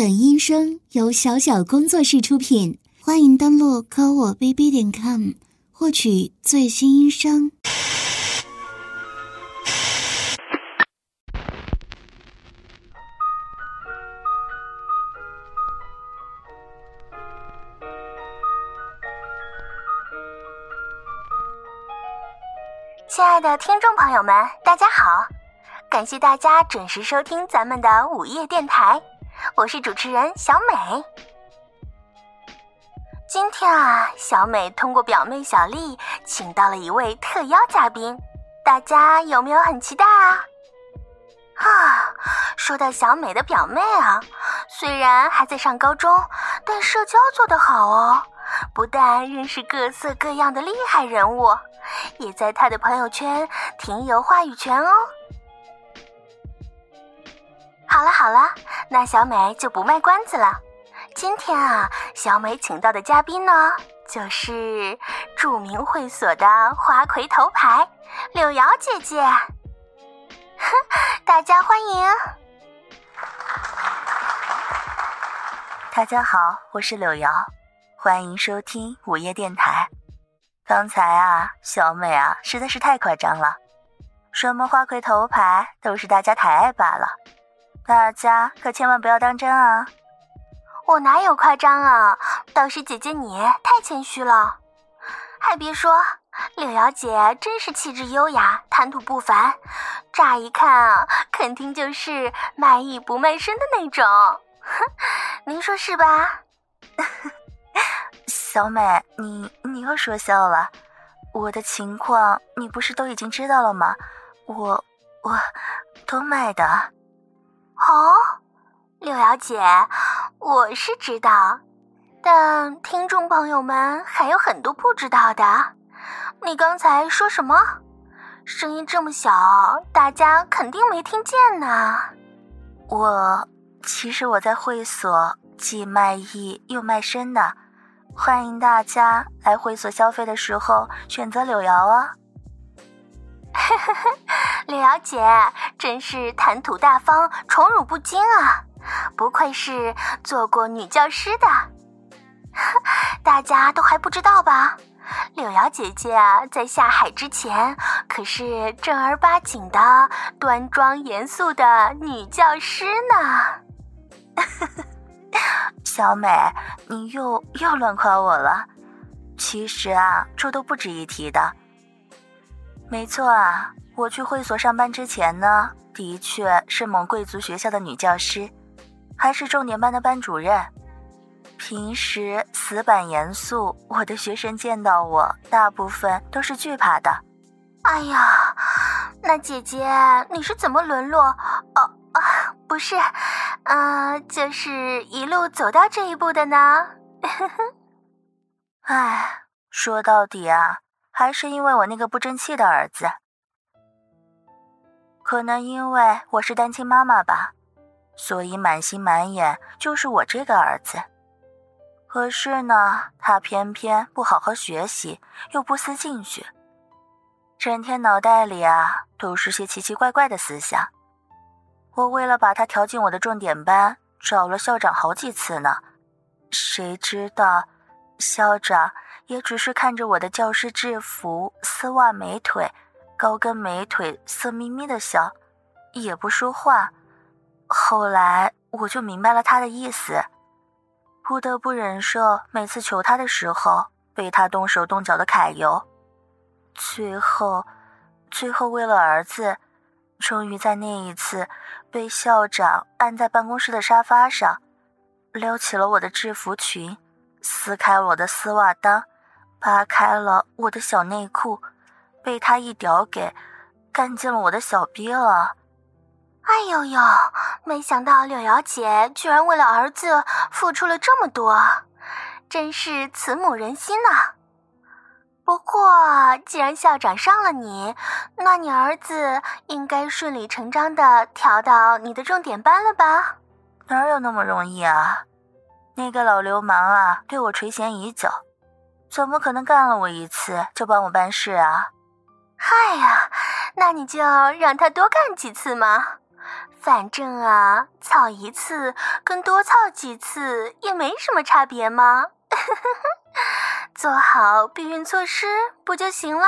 本音声由小小工作室出品，欢迎登录科我 bb 点 com 获取最新音声。亲爱的听众朋友们，大家好！感谢大家准时收听咱们的午夜电台，我是主持人小美。今天啊，小美通过表妹小丽请到了一位特邀嘉宾，大家有没有很期待啊？啊，说到小美的表妹啊，虽然还在上高中，但社交做得好哦，不但认识各色各样的厉害人物，也在她的朋友圈挺有话语权哦。好了好了，那小美就不卖关子了。今天啊，小美请到的嘉宾呢，就是著名会所的花魁头牌柳瑶姐姐。哼，大家欢迎！大家好，我是柳瑶，欢迎收听午夜电台。刚才啊，小美啊，实在是太夸张了，什么花魁头牌都是大家抬爱罢了。大家可千万不要当真啊！我哪有夸张啊？倒是姐姐你太谦虚了。还别说，柳瑶姐真是气质优雅，谈吐不凡。乍一看啊，肯定就是卖艺不卖身的那种。哼，您说是吧？小美，你你又说笑了。我的情况你不是都已经知道了吗？我我都卖的。哦，柳瑶姐，我是知道，但听众朋友们还有很多不知道的。你刚才说什么？声音这么小，大家肯定没听见呢。我其实我在会所既卖艺又卖身的，欢迎大家来会所消费的时候选择柳瑶啊。呵呵呵，柳瑶姐真是谈吐大方、宠辱不惊啊！不愧是做过女教师的。大家都还不知道吧？柳瑶姐姐啊，在下海之前可是正儿八经的、端庄严肃的女教师呢。小美，你又又乱夸我了。其实啊，这都不值一提的。没错啊，我去会所上班之前呢，的确是某贵族学校的女教师，还是重点班的班主任。平时死板严肃，我的学生见到我，大部分都是惧怕的。哎呀，那姐姐你是怎么沦落？哦啊，不是，啊、就是一路走到这一步的呢？哎，说到底啊。还是因为我那个不争气的儿子，可能因为我是单亲妈妈吧，所以满心满眼就是我这个儿子。可是呢，他偏偏不好好学习，又不思进取，整天脑袋里啊都是些奇奇怪怪的思想。我为了把他调进我的重点班，找了校长好几次呢，谁知道校长。也只是看着我的教师制服、丝袜美腿、高跟美腿，色眯眯的笑，也不说话。后来我就明白了他的意思，不得不忍受每次求他的时候被他动手动脚的揩油。最后，最后为了儿子，终于在那一次被校长按在办公室的沙发上，撩起了我的制服裙，撕开我的丝袜裆。扒开了我的小内裤，被他一屌给干进了我的小逼了。哎呦呦！没想到柳瑶姐居然为了儿子付出了这么多，真是慈母仁心呐、不过既然校长上了你，那你儿子应该顺理成章的调到你的重点班了吧？哪有那么容易啊？那个老流氓啊，对我垂涎已久。怎么可能干了我一次就帮我办事啊？嗨呀，那你就让他多干几次嘛。反正啊，操一次跟多操几次也没什么差别嘛。做好避孕措施不就行了？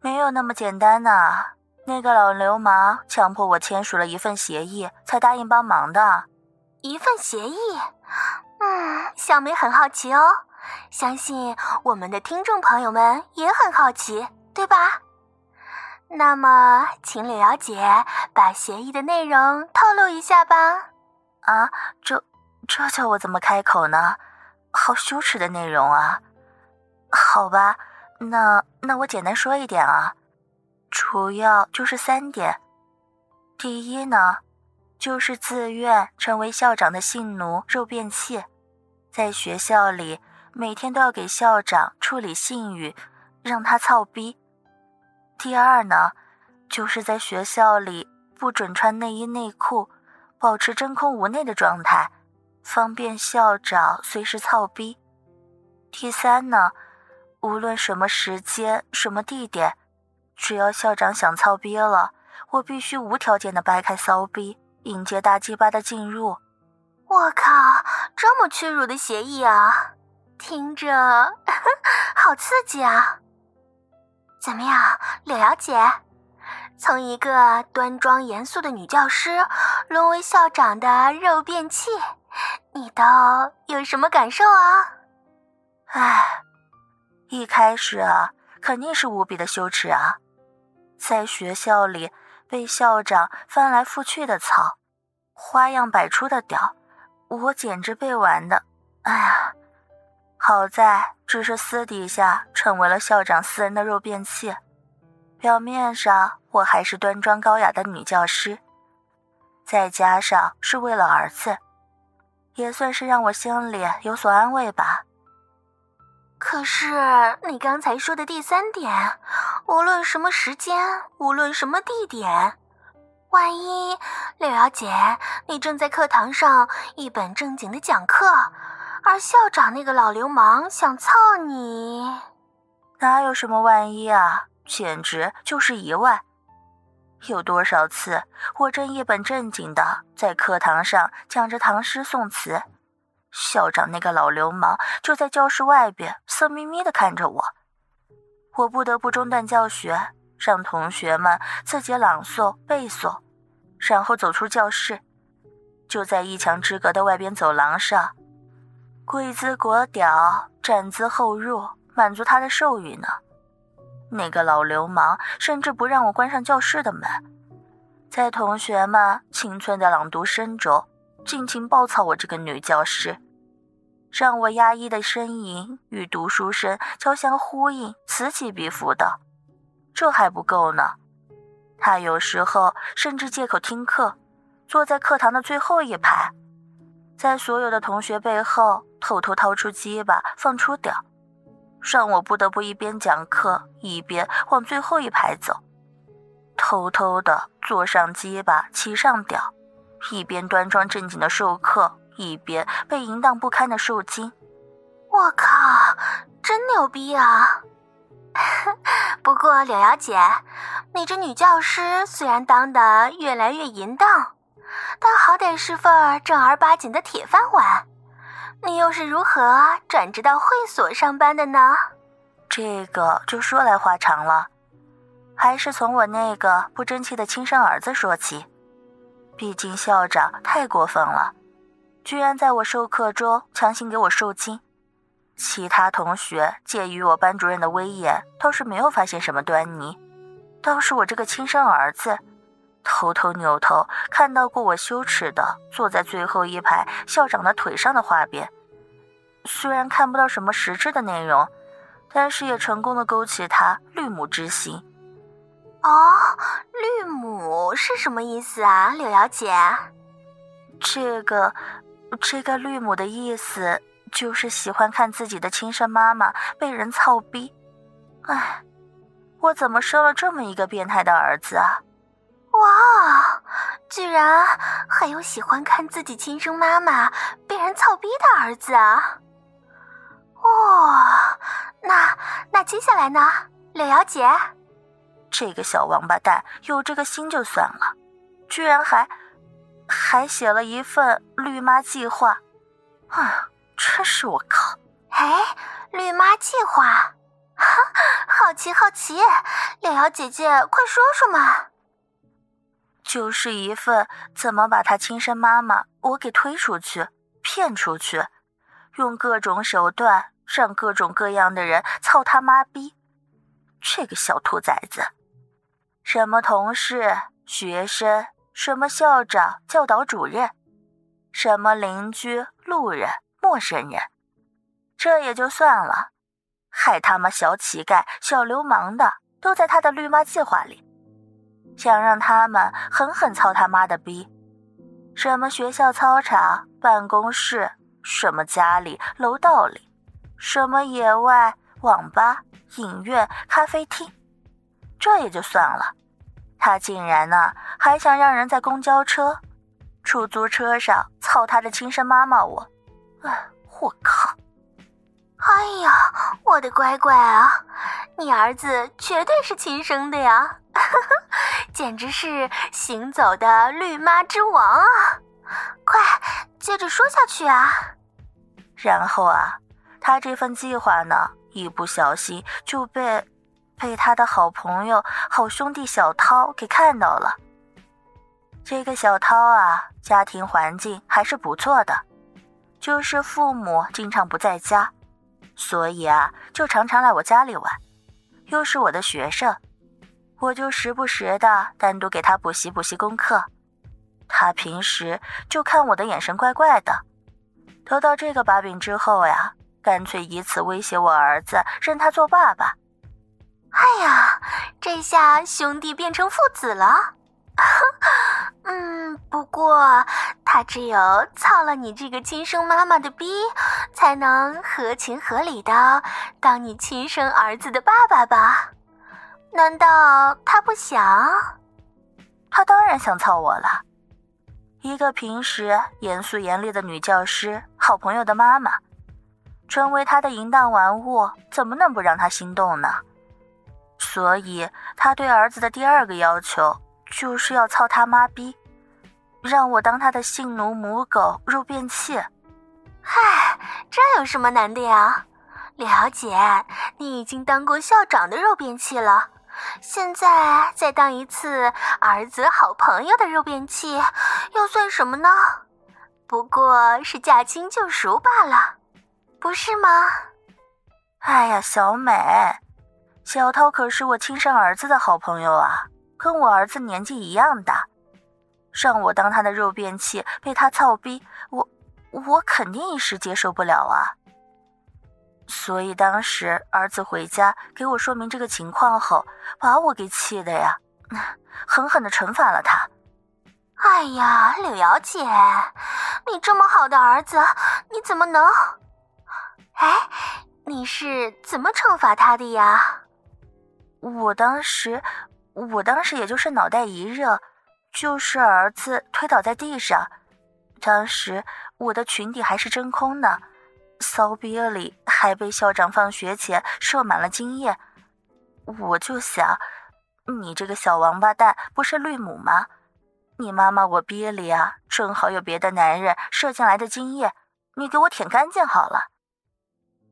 没有那么简单呐、啊。那个老流氓强迫我签署了一份协议，才答应帮忙的。一份协议？嗯，小梅很好奇哦。相信我们的听众朋友们也很好奇，对吧？那么，请柳瑶姐把协议的内容透露一下吧。啊，这这叫我怎么开口呢？好羞耻的内容啊！好吧，那那我简单说一点啊，主要就是三点。第一呢，就是自愿成为校长的性奴、肉便器，在学校里。每天都要给校长处理信誉，让他操逼。第二呢，就是在学校里不准穿内衣内裤，保持真空无内的状态，方便校长随时操逼。第三呢，无论什么时间、什么地点，只要校长想操逼了，我必须无条件的掰开骚逼，迎接大鸡巴的进入。我靠，这么屈辱的协议啊！听着，好刺激啊！怎么样，柳瑶姐？从一个端庄严肃的女教师，沦为校长的肉便器，你都有什么感受啊？唉，一开始啊，肯定是无比的羞耻啊，在学校里被校长翻来覆去的操，花样百出的屌，我简直被玩的，哎呀！好在只是私底下成为了校长私人的肉便器，表面上我还是端庄高雅的女教师，再加上是为了儿子，也算是让我心里有所安慰吧。可是你刚才说的第三点，无论什么时间，无论什么地点，万一柳瑶姐你正在课堂上一本正经的讲课。而校长那个老流氓想操你，哪有什么万一啊？简直就是意外。有多少次我正一本正经的在课堂上讲着唐诗宋词，校长那个老流氓就在教室外边色眯眯的看着我，我不得不中断教学，让同学们自己朗诵背诵，然后走出教室，就在一墙之隔的外边走廊上。跪姿裹屌，站姿后入，满足他的兽欲呢。那个老流氓甚至不让我关上教室的门，在同学们清脆的朗读声中，尽情暴躁我这个女教师，让我压抑的呻吟与读书声交相呼应，此起彼伏的。这还不够呢，他有时候甚至借口听课，坐在课堂的最后一排。在所有的同学背后偷偷掏出鸡巴放出屌，让我不得不一边讲课一边往最后一排走，偷偷的坐上鸡巴骑上屌，一边端庄正经的授课，一边被淫荡不堪的受精。我靠，真牛逼啊！不过柳瑶姐，你这女教师虽然当得越来越淫荡。但好歹是份正儿八经的铁饭碗，你又是如何转职到会所上班的呢？这个就说来话长了，还是从我那个不争气的亲生儿子说起。毕竟校长太过分了，居然在我授课中强行给我受精。其他同学介于我班主任的威严，倒是没有发现什么端倪，倒是我这个亲生儿子。偷偷扭头看到过我羞耻的坐在最后一排校长的腿上的画面，虽然看不到什么实质的内容，但是也成功的勾起他绿母之心。哦，绿母是什么意思啊，柳瑶姐？这个，这个绿母的意思就是喜欢看自己的亲生妈妈被人操逼。唉，我怎么生了这么一个变态的儿子啊？哇，居然还有喜欢看自己亲生妈妈被人操逼的儿子啊！哦，那那接下来呢，柳瑶姐？这个小王八蛋有这个心就算了，居然还还写了一份绿妈计划，啊，真是我靠！哎，绿妈计划，哈，好奇好奇，柳瑶姐姐，快说说嘛。就是一份怎么把他亲生妈妈我给推出去、骗出去，用各种手段让各种各样的人操他妈逼。这个小兔崽子，什么同事、学生，什么校长、教导主任，什么邻居、路人、陌生人，这也就算了，还他妈小乞丐、小流氓的都在他的绿妈计划里。想让他们狠狠操他妈的逼，什么学校操场、办公室，什么家里、楼道里，什么野外、网吧、影院、咖啡厅，这也就算了，他竟然呢还想让人在公交车、出租车上操他的亲生妈妈我，哎，我靠！哎呀，我的乖乖啊，你儿子绝对是亲生的呀！简直是行走的绿妈之王啊！快接着说下去啊！然后啊，他这份计划呢，一不小心就被被他的好朋友、好兄弟小涛给看到了。这个小涛啊，家庭环境还是不错的，就是父母经常不在家，所以啊，就常常来我家里玩，又是我的学生。我就时不时的单独给他补习补习功课，他平时就看我的眼神怪怪的。得到这个把柄之后呀，干脆以此威胁我儿子，认他做爸爸。哎呀，这下兄弟变成父子了。嗯，不过他只有操了你这个亲生妈妈的逼，才能合情合理的当你亲生儿子的爸爸吧。难道他不想？他当然想操我了。一个平时严肃严厉的女教师，好朋友的妈妈，成为他的淫荡玩物，怎么能不让他心动呢？所以，他对儿子的第二个要求就是要操他妈逼，让我当他的性奴、母狗、肉便器。嗨，这有什么难的呀？了解，你已经当过校长的肉便器了。现在再当一次儿子好朋友的肉便器，又算什么呢？不过是驾轻就熟罢了，不是吗？哎呀，小美，小涛可是我亲生儿子的好朋友啊，跟我儿子年纪一样大，让我当他的肉便器，被他操逼，我我肯定一时接受不了啊。所以当时儿子回家给我说明这个情况后，把我给气的呀，狠狠的惩罚了他。哎呀，柳瑶姐，你这么好的儿子，你怎么能？哎，你是怎么惩罚他的呀？我当时，我当时也就是脑袋一热，就是儿子推倒在地上，当时我的裙底还是真空呢。骚逼里还被校长放学前射满了精液，我就想，你这个小王八蛋不是绿母吗？你妈妈我逼里啊，正好有别的男人射进来的精液，你给我舔干净好了。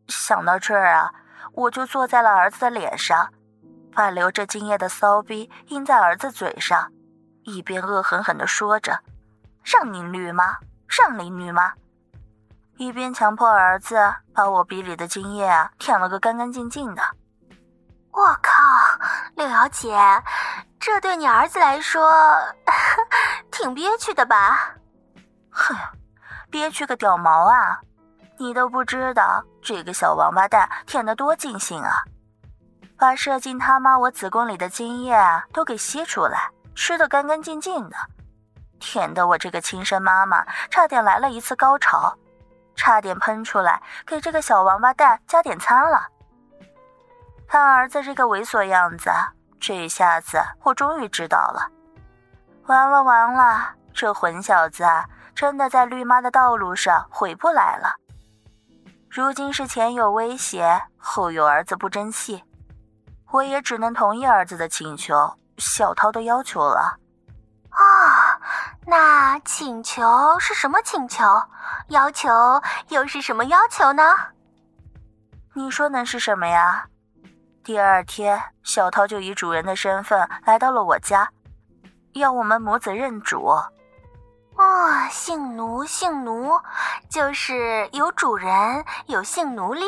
想到这儿啊，我就坐在了儿子的脸上，把流着精液的骚逼印在儿子嘴上，一边恶狠狠地说着：“让你绿吗？让你绿吗？”一边强迫儿子把我鼻里的精液啊舔了个干干净净的。我靠，柳瑶姐，这对你儿子来说 挺憋屈的吧？哼，憋屈个屌毛啊！你都不知道这个小王八蛋舔得多尽兴啊！把射进他妈我子宫里的精液啊都给吸出来，吃得干干净净的，舔得我这个亲生妈妈差点来了一次高潮。差点喷出来，给这个小王八蛋加点餐了。看儿子这个猥琐样子，这一下子我终于知道了。完了完了，这混小子啊真的在绿妈的道路上回不来了。如今是前有威胁，后有儿子不争气，我也只能同意儿子的请求，小涛的要求了。啊！那请求是什么请求？要求又是什么要求呢？你说能是什么呀？第二天，小涛就以主人的身份来到了我家，要我们母子认主。哦，姓奴，姓奴，就是有主人，有姓奴隶。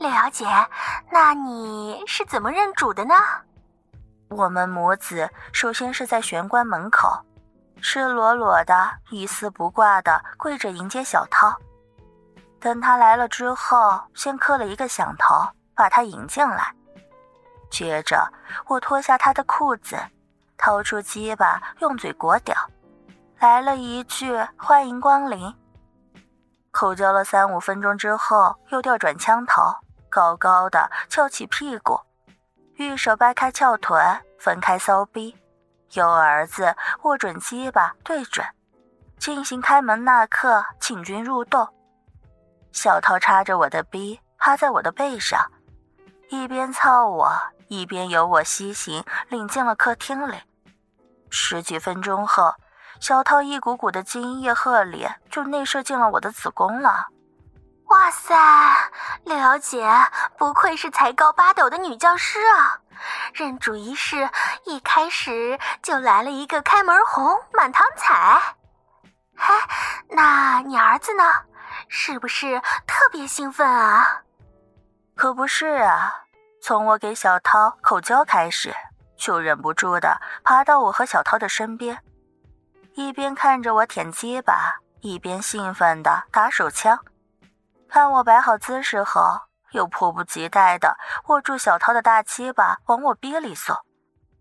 六小姐，那你是怎么认主的呢？我们母子首先是在玄关门口，赤裸裸的、一丝不挂的跪着迎接小涛。等他来了之后，先磕了一个响头，把他迎进来。接着，我脱下他的裤子，掏出鸡巴，用嘴裹屌，来了一句“欢迎光临”。口交了三五分钟之后，又调转枪头，高高的翘起屁股。玉手掰开翘臀，分开骚逼，由儿子握准鸡巴对准，进行开门那刻请君入洞。小涛插着我的逼，趴在我的背上，一边操我，一边由我西行领进了客厅里。十几分钟后，小涛一股股的精液鹤里就内射进了我的子宫了。哇塞，六小姐不愧是才高八斗的女教师啊！认主仪式一开始就来了一个开门红，满堂彩。嘿，那你儿子呢？是不是特别兴奋啊？可不是啊，从我给小涛口交开始，就忍不住的爬到我和小涛的身边，一边看着我舔鸡巴，一边兴奋的打手枪。看我摆好姿势后，又迫不及待地握住小涛的大鸡巴往我逼里送，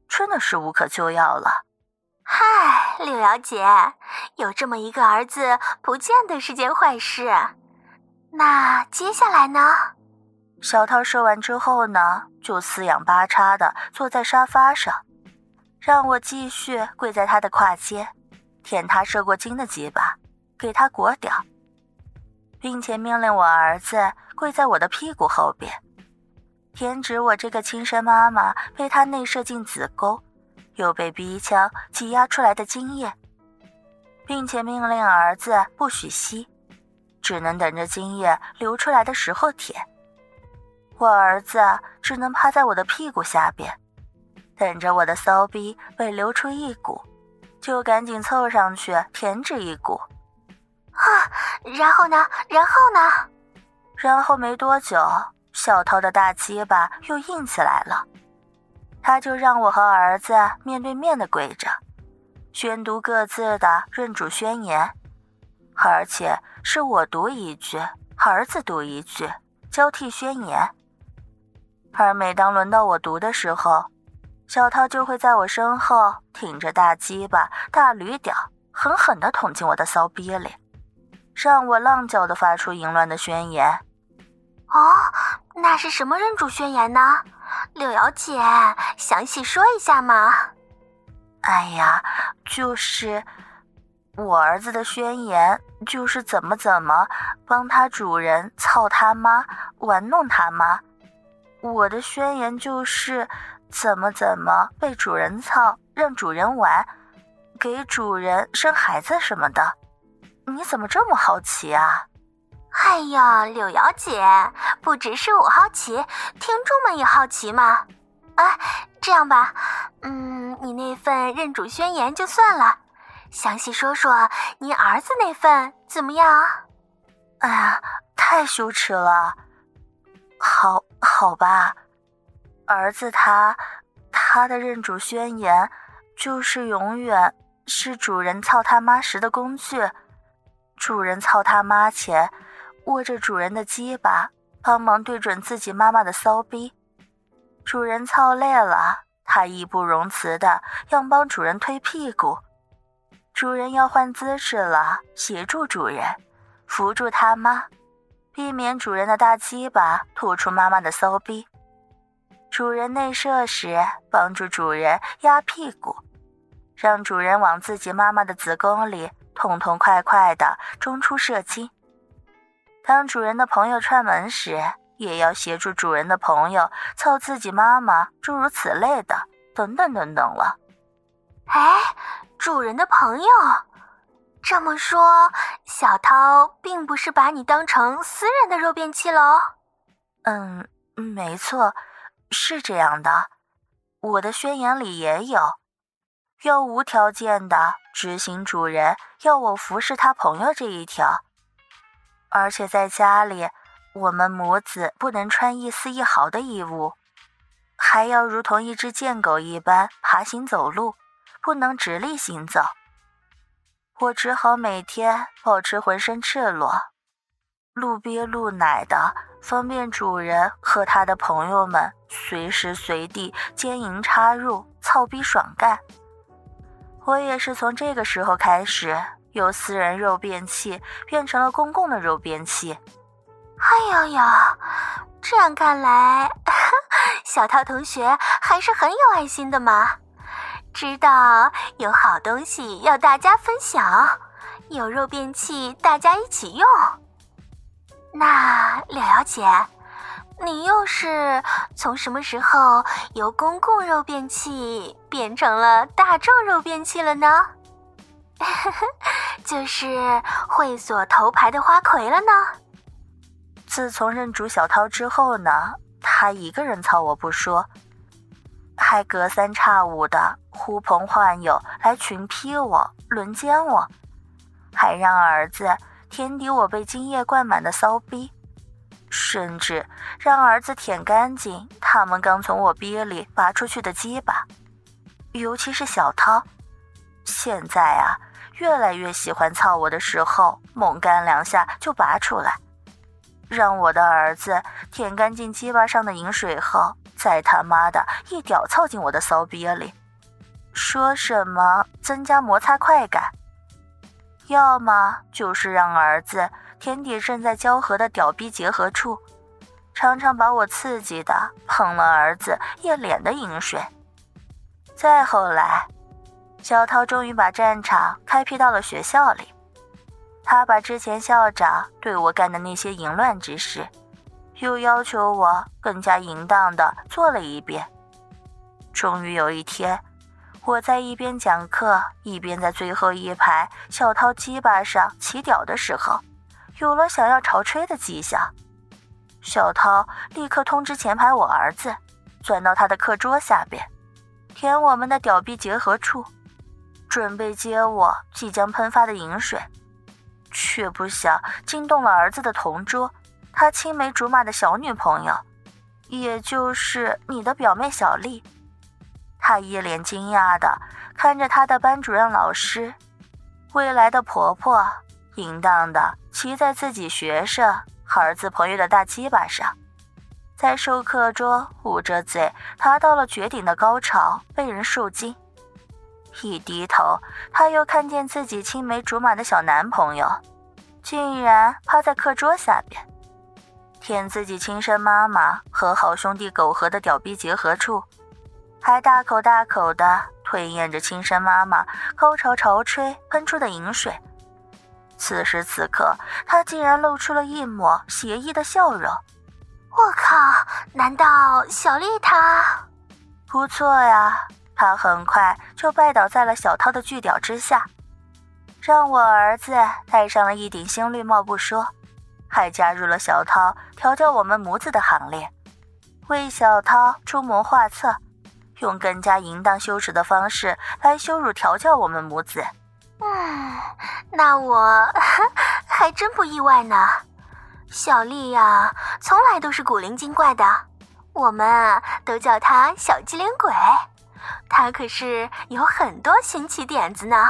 真的是无可救药了。嗨，柳瑶姐，有这么一个儿子，不见得是件坏事。那接下来呢？小涛说完之后呢，就四仰八叉的坐在沙发上，让我继续跪在他的胯间，舔他射过精的鸡巴，给他裹屌。并且命令我儿子跪在我的屁股后边，舔止我这个亲生妈妈被他内射进子宫，又被逼枪挤压出来的精液，并且命令儿子不许吸，只能等着精液流出来的时候舔。我儿子只能趴在我的屁股下边，等着我的骚逼被流出一股，就赶紧凑上去舔止一股。啊，然后呢？然后呢？然后没多久，小涛的大鸡巴又硬起来了，他就让我和儿子面对面的跪着，宣读各自的认主宣言，而且是我读一句，儿子读一句，交替宣言。而每当轮到我读的时候，小涛就会在我身后挺着大鸡巴、大驴屌，狠狠地捅进我的骚逼里。让我浪叫的发出淫乱的宣言。哦，那是什么认主宣言呢？柳瑶姐，详细说一下嘛。哎呀，就是我儿子的宣言，就是怎么怎么帮他主人操他妈，玩弄他妈。我的宣言就是怎么怎么被主人操，让主人玩，给主人生孩子什么的。你怎么这么好奇啊？哎呀，柳瑶姐，不只是我好奇，听众们也好奇嘛。哎，这样吧，嗯，你那份认主宣言就算了，详细说说您儿子那份怎么样？哎呀，太羞耻了。好，好吧，儿子他他的认主宣言就是永远是主人操他妈时的工具。主人操他妈前，握着主人的鸡巴，帮忙对准自己妈妈的骚逼。主人操累了，他义不容辞的要帮主人推屁股。主人要换姿势了，协助主人扶住他妈，避免主人的大鸡巴吐出妈妈的骚逼。主人内射时，帮助主人压屁股，让主人往自己妈妈的子宫里。痛痛快快的中出射精。当主人的朋友串门时，也要协助主人的朋友操自己妈妈，诸如此类的，等等等等了。哎，主人的朋友。这么说，小涛并不是把你当成私人的肉便器喽？嗯，没错，是这样的。我的宣言里也有，要无条件的执行主人要我服侍他朋友这一条。而且在家里，我们母子不能穿一丝一毫的衣物，还要如同一只贱狗一般爬行走路，不能直立行走。我只好每天保持浑身赤裸，露憋露奶的，方便主人和他的朋友们随时随地奸淫插入、操逼爽干。我也是从这个时候开始，由私人肉便器变成了公共的肉便器。哎呦呦，这样看来，小涛同学还是很有爱心的嘛。知道有好东西要大家分享，有肉便器大家一起用。那柳瑶姐，你又是从什么时候由公共肉便器变成了大众肉便器了呢？就是会所头牌的花魁了呢？自从认主小涛之后呢，他一个人操我不说。还隔三差五的呼朋唤友来群批我、轮奸我，还让儿子舔抵我被精液灌满的骚逼，甚至让儿子舔干净他们刚从我逼里拔出去的鸡巴。尤其是小涛，现在啊，越来越喜欢操我的时候，猛干两下就拔出来，让我的儿子舔干净鸡巴上的饮水后。再他妈的一屌操进我的骚逼里，说什么增加摩擦快感，要么就是让儿子舔底正在交合的屌逼结合处，常常把我刺激的喷了儿子一脸的淫水。再后来，小涛终于把战场开辟到了学校里，他把之前校长对我干的那些淫乱之事。又要求我更加淫荡的做了一遍。终于有一天，我在一边讲课，一边在最后一排小涛鸡巴上起屌的时候，有了想要潮吹的迹象。小涛立刻通知前排我儿子，钻到他的课桌下边，舔我们的屌逼结合处，准备接我即将喷发的饮水，却不想惊动了儿子的同桌。他青梅竹马的小女朋友，也就是你的表妹小丽，她一脸惊讶的看着她的班主任老师，未来的婆婆，淫荡的骑在自己学生儿子朋友的大鸡巴上，在授课中捂着嘴，达到了绝顶的高潮，被人受惊。一低头，他又看见自己青梅竹马的小男朋友，竟然趴在课桌下边。舔自己亲生妈妈和好兄弟苟合的屌逼结合处，还大口大口地吞咽着亲生妈妈高潮潮吹喷出的淫水。此时此刻，他竟然露出了一抹邪异的笑容。我靠！难道小丽她？不错呀，她很快就拜倒在了小涛的巨屌之下，让我儿子戴上了一顶新绿帽不说。还加入了小涛调教我们母子的行列，为小涛出谋划策，用更加淫荡羞耻的方式来羞辱调教我们母子。嗯，那我 还真不意外呢。小丽呀，从来都是古灵精怪的，我们都叫她小机灵鬼。她可是有很多新奇点子呢。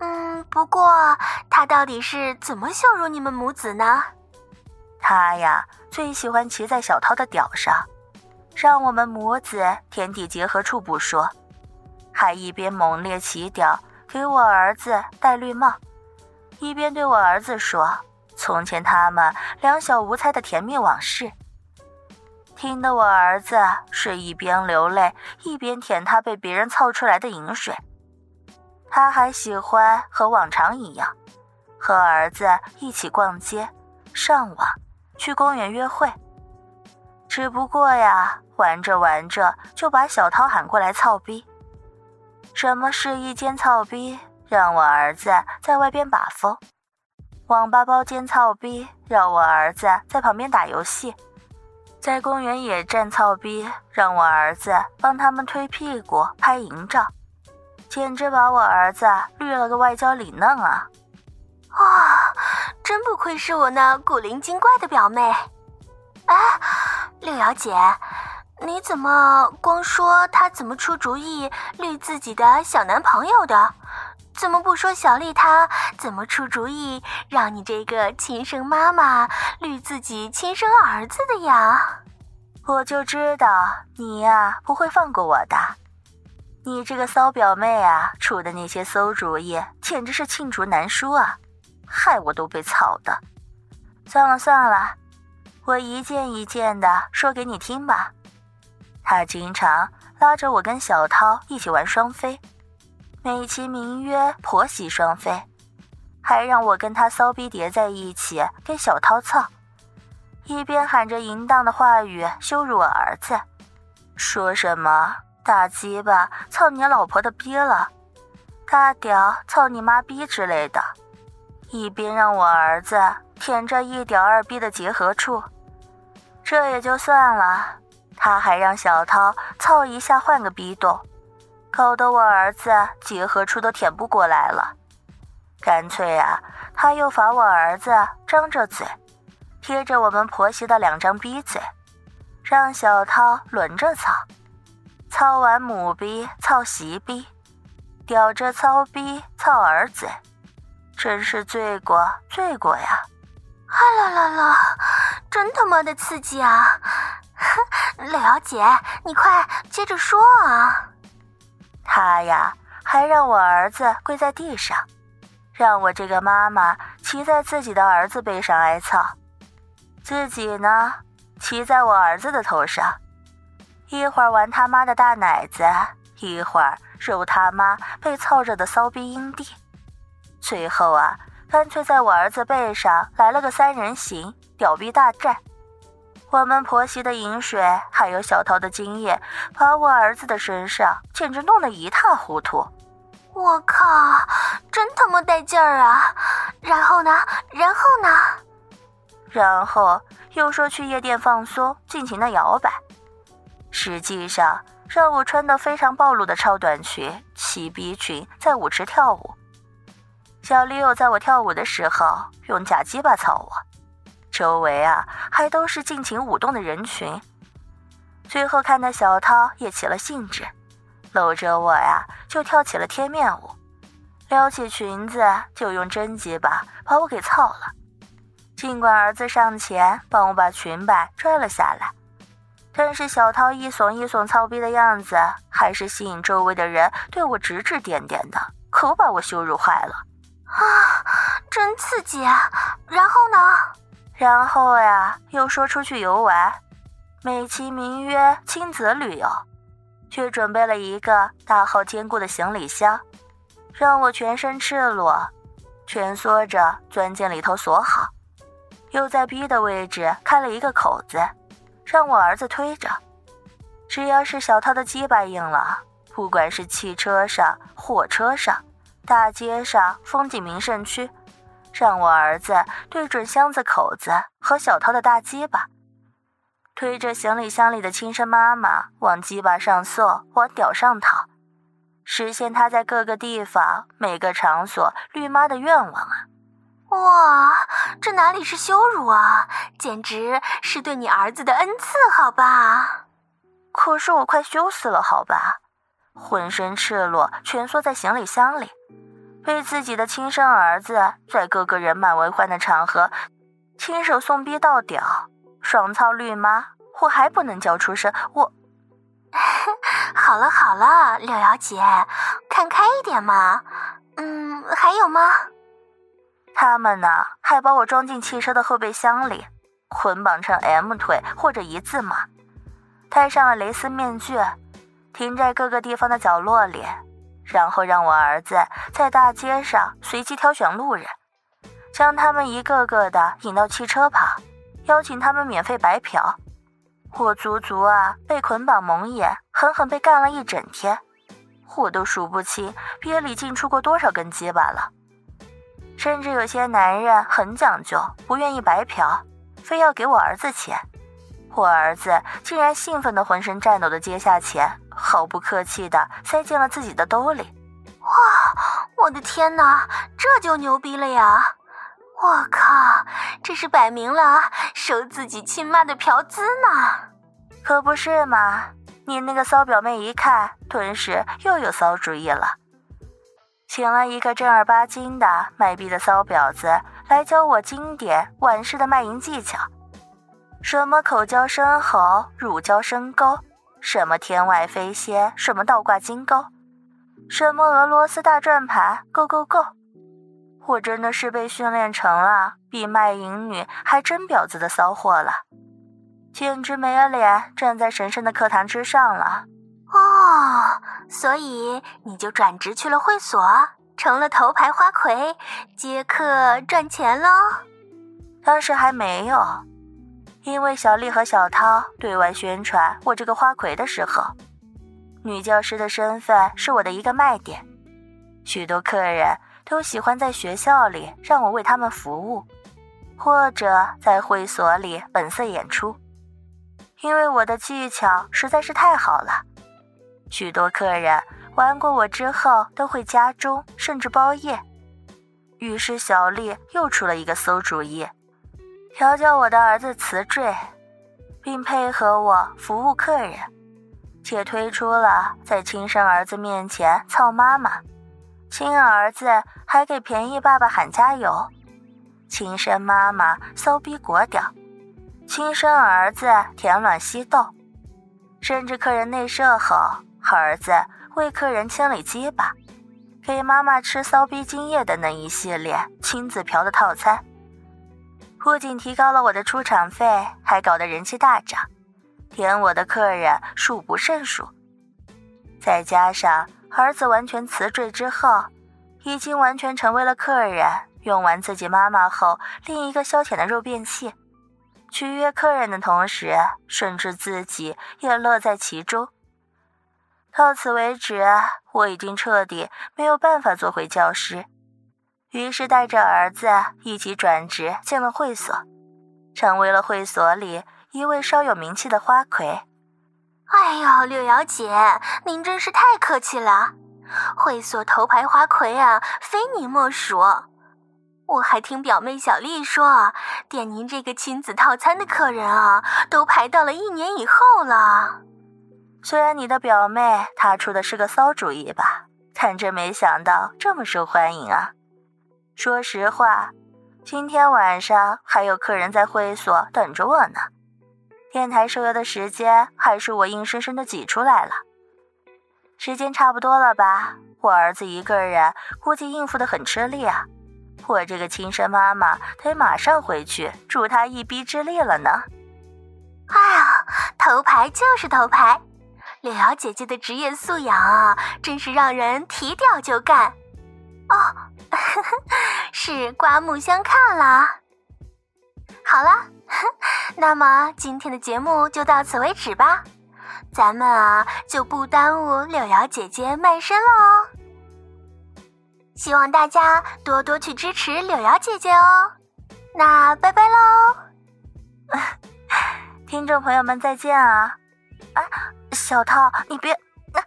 嗯，不过她到底是怎么羞辱你们母子呢？他呀，最喜欢骑在小涛的屌上，让我们母子天地结合处不说，还一边猛烈骑屌给我儿子戴绿帽，一边对我儿子说从前他们两小无猜的甜蜜往事，听得我儿子是一边流泪一边舔他被别人操出来的饮水。他还喜欢和往常一样，和儿子一起逛街、上网。去公园约会，只不过呀，玩着玩着就把小涛喊过来操逼。什么是一间操逼，让我儿子在外边把风；网吧包间操逼，让我儿子在旁边打游戏；在公园野战操逼，让我儿子帮他们推屁股拍淫照，简直把我儿子绿了个外焦里嫩啊！哇，真不愧是我那古灵精怪的表妹！哎，六瑶姐。你怎么光说他怎么出主意绿自己的小男朋友的，怎么不说小丽她怎么出主意让你这个亲生妈妈绿自己亲生儿子的呀？我就知道你呀不会放过我的，你这个骚表妹啊出的那些馊主意简直是罄竹难书啊，害我都被操的。算了算了，我一件一件的说给你听吧。他经常拉着我跟小涛一起玩双飞，美其名曰婆媳双飞，还让我跟他骚逼叠在一起给小涛操，一边喊着淫荡的话语羞辱我儿子，说什么大鸡巴操你老婆的逼了，大屌操你妈逼之类的，一边让我儿子舔着一屌二逼的结合处，这也就算了。他还让小涛操一下换个逼洞，搞得我儿子结合处都舔不过来了。干脆啊，他又罚我儿子张着嘴，贴着我们婆媳的两张逼嘴，让小涛轮着操。操完母逼，操媳逼，叼着操逼操儿子，真是罪过罪过呀！啊啦啦啦，真他妈的刺激啊！柳瑶姐，你快接着说啊！他呀，还让我儿子跪在地上，让我这个妈妈骑在自己的儿子背上挨操，自己呢，骑在我儿子的头上，一会儿玩他妈的大奶子，一会儿揉他妈被操着的骚逼阴蒂，最后啊，干脆在我儿子背上来了个三人行，屌逼大战。我们婆媳的饮水，还有小桃的精液，把我儿子的身上简直弄得一塌糊涂。我靠，真他妈带劲儿啊！然后呢？然后呢？然后又说去夜店放松，尽情的摇摆。实际上让我穿的非常暴露的超短裙、齐逼裙在舞池跳舞。小李有在我跳舞的时候用假鸡巴操我。周围啊，还都是尽情舞动的人群。最后看到小涛也起了兴致，搂着我呀，就跳起了贴面舞，撩起裙子就用真鸡巴把我给操了。尽管儿子上前帮我把裙摆拽了下来，但是小涛一耸一耸操逼的样子，还是吸引周围的人对我指指点点的，可把我羞辱坏了。啊，真刺激啊！然后呢？然后呀，又说出去游玩，美其名曰亲子旅游，却准备了一个大号坚固的行李箱，让我全身赤裸，蜷缩着钻进里头锁好，又在逼的位置开了一个口子，让我儿子推着，只要是小涛的鸡巴硬了，不管是汽车上、火车上、大街上、风景名胜区。让我儿子对准箱子口子和小涛的大鸡巴，推着行李箱里的亲生妈妈往鸡巴上送，往屌上套，实现他在各个地方、每个场所绿妈的愿望啊！哇，这哪里是羞辱啊，简直是对你儿子的恩赐，好吧？可是我快羞死了，好吧？浑身赤裸，蜷缩在行李箱里。被自己的亲生儿子在各个人满为患的场合亲手送逼到屌，爽操绿妈，我还不能叫出声。我，好了好了，柳瑶姐，看开一点嘛。嗯，还有吗？他们呢，还把我装进汽车的后备箱里，捆绑成 M 腿或者一字马，戴上了蕾丝面具，停在各个地方的角落里。然后让我儿子在大街上随机挑选路人，将他们一个个的引到汽车旁，邀请他们免费白嫖。我足足啊被捆绑蒙眼，狠狠被干了一整天。我都数不清鳖里进出过多少根鸡巴了。甚至有些男人很讲究，不愿意白嫖，非要给我儿子钱。我儿子竟然兴奋的浑身颤抖的接下钱，毫不客气的塞进了自己的兜里。哇，我的天哪，这就牛逼了呀！我靠，这是摆明了收自己亲妈的嫖资呢！可不是嘛，你那个骚表妹一看，顿时又有骚主意了。请了一个正儿八经的卖逼的骚婊子来教我经典晚式的卖淫技巧，什么口交深喉，乳交深沟，什么天外飞仙，什么倒挂金钩，什么俄罗斯大转盘，Go Go Go！我真的是被训练成了比卖淫女还真婊子的骚货了，简直没了脸站在神圣的课堂之上了。哦，所以你就转职去了会所，成了头牌花魁，接客赚钱喽？当时还没有，因为小丽和小涛对外宣传我这个花魁的时候，女教师的身份是我的一个卖点，许多客人都喜欢在学校里让我为他们服务，或者在会所里本色演出，因为我的技巧实在是太好了。许多客人玩过我之后都会加钟，甚至包夜。于是小丽又出了一个馊主意，调教我的儿子辞坠，并配合我服务客人，且推出了在亲生儿子面前操妈妈，亲儿子还给便宜爸爸喊加油，亲生妈妈骚逼裹屌，亲生儿子舔卵吸豆，甚至客人内射后。儿子为客人清理鸡巴，给妈妈吃骚逼精液的那一系列亲子嫖的套餐，不仅提高了我的出场费，还搞得人气大涨，点我的客人数不胜数。再加上儿子完全辞坠之后，已经完全成为了客人用完自己妈妈后另一个消遣的肉便器，取悦客人的同时，甚至自己也乐在其中。到此为止，我已经彻底没有办法做回教师，于是带着儿子一起转职进了会所，成为了会所里一位稍有名气的花魁。哎呦，柳瑶姐，您真是太客气了，会所头牌花魁啊，非您莫属。我还听表妹小丽说，点您这个亲子套餐的客人啊，都排到了一年以后了。虽然你的表妹她出的是个骚主意吧，但真没想到这么受欢迎啊！说实话，今天晚上还有客人在会所等着我呢。电台受邀的时间还是我硬生生的挤出来了。时间差不多了吧？我儿子一个人估计应付得很吃力啊，我这个亲生妈妈得马上回去助他一臂之力了呢。哎呀，头牌就是头牌。柳瑶姐姐的职业素养啊，真是让人提调就干。哦，是刮目相看啦。好了，那么今天的节目就到此为止吧。咱们啊，就不耽误柳瑶姐姐卖身了哦。希望大家多多去支持柳瑶姐姐哦。那拜拜喽，听众朋友们再见啊！啊。小涛，你别，啊，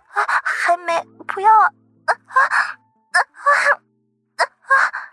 还没，不要啊啊！啊あ